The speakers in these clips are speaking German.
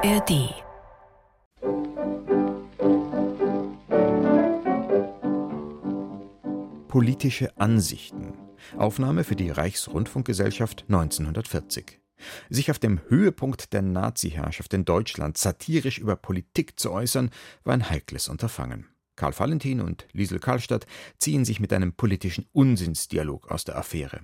ARD Politische Ansichten. Aufnahme für die Reichsrundfunkgesellschaft 1940. Sich auf dem Höhepunkt der Nazi-Herrschaft in Deutschland satirisch über Politik zu äußern, war ein heikles Unterfangen. Karl Valentin und Liesel Karlstadt ziehen sich mit einem politischen Unsinnsdialog aus der Affäre.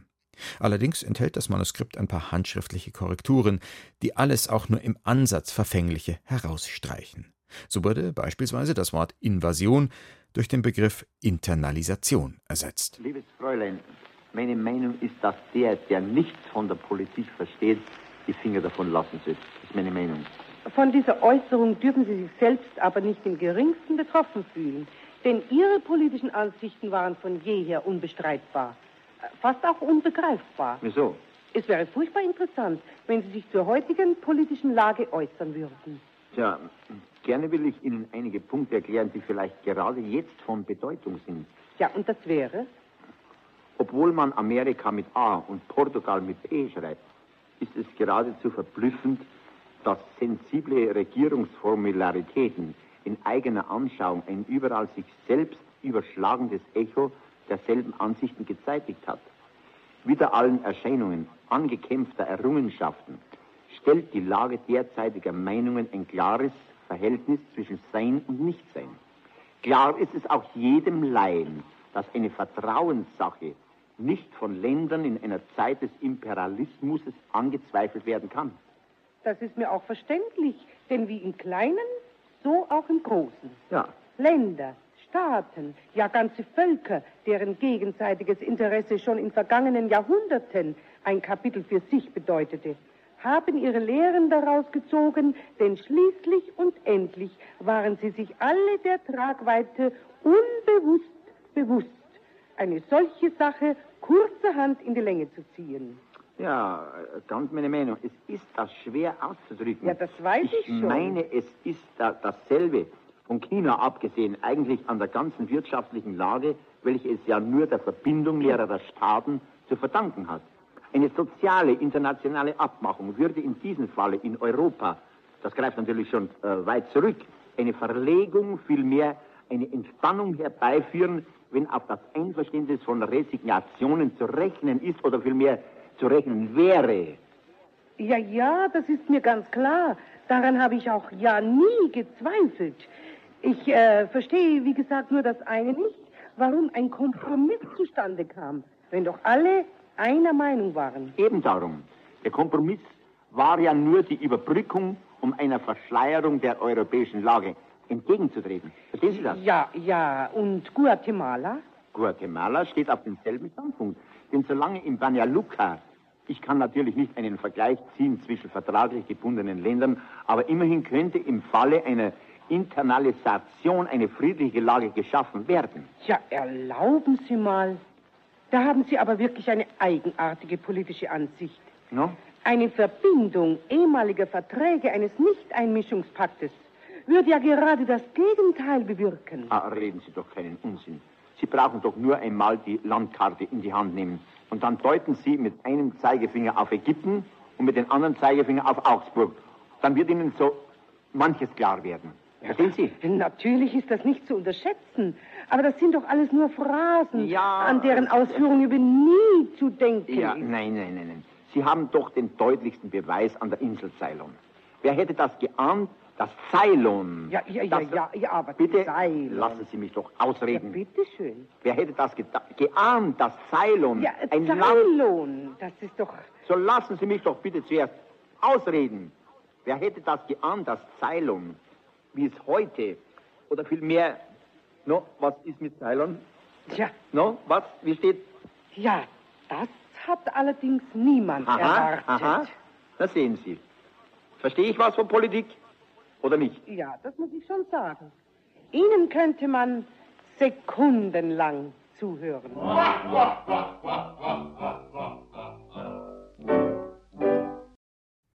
Allerdings enthält das Manuskript ein paar handschriftliche Korrekturen, die alles auch nur im Ansatz Verfängliche herausstreichen. So wurde beispielsweise das Wort Invasion durch den Begriff Internalisation ersetzt. Liebes Fräulein, meine Meinung ist, dass der, der nichts von der Politik versteht, die Finger davon lassen sollte. Das ist meine Meinung. Von dieser Äußerung dürfen Sie sich selbst aber nicht im geringsten betroffen fühlen. Denn Ihre politischen Ansichten waren von jeher unbestreitbar. Fast auch unbegreifbar. Wieso? Es wäre furchtbar interessant, wenn Sie sich zur heutigen politischen Lage äußern würden. Tja, gerne will ich Ihnen einige Punkte erklären, die vielleicht gerade jetzt von Bedeutung sind. Ja, und das wäre? Obwohl man Amerika mit A und Portugal mit P schreibt, ist es geradezu verblüffend, dass sensible Regierungsformularitäten in eigener Anschauung ein überall sich selbst überschlagendes Echo derselben Ansichten gezeitigt hat. Wider allen Erscheinungen angekämpfter Errungenschaften stellt die Lage derzeitiger Meinungen ein klares Verhältnis zwischen Sein und Nichtsein. Klar ist es auch jedem Laien, dass eine Vertrauenssache nicht von Ländern in einer Zeit des Imperialismus angezweifelt werden kann. Das ist mir auch verständlich, denn wie im Kleinen, so auch im Großen. Ja. Länder, Staaten, ja ganze Völker, deren gegenseitiges Interesse schon in vergangenen Jahrhunderten ein Kapitel für sich bedeutete, haben ihre Lehren daraus gezogen, denn schließlich und endlich waren sie sich alle der Tragweite unbewusst bewusst, eine solche Sache kurzerhand in die Länge zu ziehen. Ja, ganz meine Meinung. Es ist das schwer auszudrücken. Ja, das weiß ich, ich schon. Ich meine, es ist da dasselbe von China abgesehen eigentlich an der ganzen wirtschaftlichen Lage, welche es ja nur der Verbindung mehrerer Staaten zu verdanken hat. Eine soziale internationale Abmachung würde in diesem Falle in Europa, das greift natürlich schon äh, weit zurück, eine Verlegung, vielmehr eine Entspannung herbeiführen, wenn auf das Einverständnis von Resignationen zu rechnen ist oder vielmehr zu rechnen wäre. Ja, ja, das ist mir ganz klar. Daran habe ich auch ja nie gezweifelt. Ich äh, verstehe, wie gesagt, nur das eine nicht, warum ein Kompromiss zustande kam, wenn doch alle einer Meinung waren. Eben darum. Der Kompromiss war ja nur die Überbrückung, um einer Verschleierung der europäischen Lage entgegenzutreten. Verstehen Sie das? Ja, ja. Und Guatemala? Guatemala steht auf demselben Standpunkt. Denn solange in Banja Luka, ich kann natürlich nicht einen Vergleich ziehen zwischen vertraglich gebundenen Ländern, aber immerhin könnte im Falle einer Internalisation eine friedliche Lage geschaffen werden. Ja, erlauben Sie mal. Da haben Sie aber wirklich eine eigenartige politische Ansicht. No? Eine Verbindung ehemaliger Verträge eines Nichteinmischungspaktes würde ja gerade das Gegenteil bewirken. Ah, reden Sie doch keinen Unsinn. Sie brauchen doch nur einmal die Landkarte in die Hand nehmen. Und dann deuten Sie mit einem Zeigefinger auf Ägypten und mit dem anderen Zeigefinger auf Augsburg. Dann wird Ihnen so manches klar werden. Verstehen Sie? Natürlich ist das nicht zu unterschätzen. Aber das sind doch alles nur Phrasen, ja, an deren Ausführung über nie zu denken ja, ist. Nein, nein, nein, nein. Sie haben doch den deutlichsten Beweis an der Insel Ceylon. Wer hätte das geahnt? Das Ceylon. Ja, ja, ja, ja, ja, aber bitte Ceylon. lassen Sie mich doch ausreden. Ja, bitteschön. Wer hätte das geahnt, das Ceylon? Ja, ein Ceylon, das ist doch... So lassen Sie mich doch bitte zuerst ausreden. Wer hätte das geahnt, das Ceylon wie es heute, oder vielmehr, no, was ist mit Ceylon? Ja. No, was, wie steht? Ja, das hat allerdings niemand aha, erwartet. Aha, das sehen Sie. Verstehe ich was von Politik oder nicht? Ja, das muss ich schon sagen. Ihnen könnte man sekundenlang zuhören.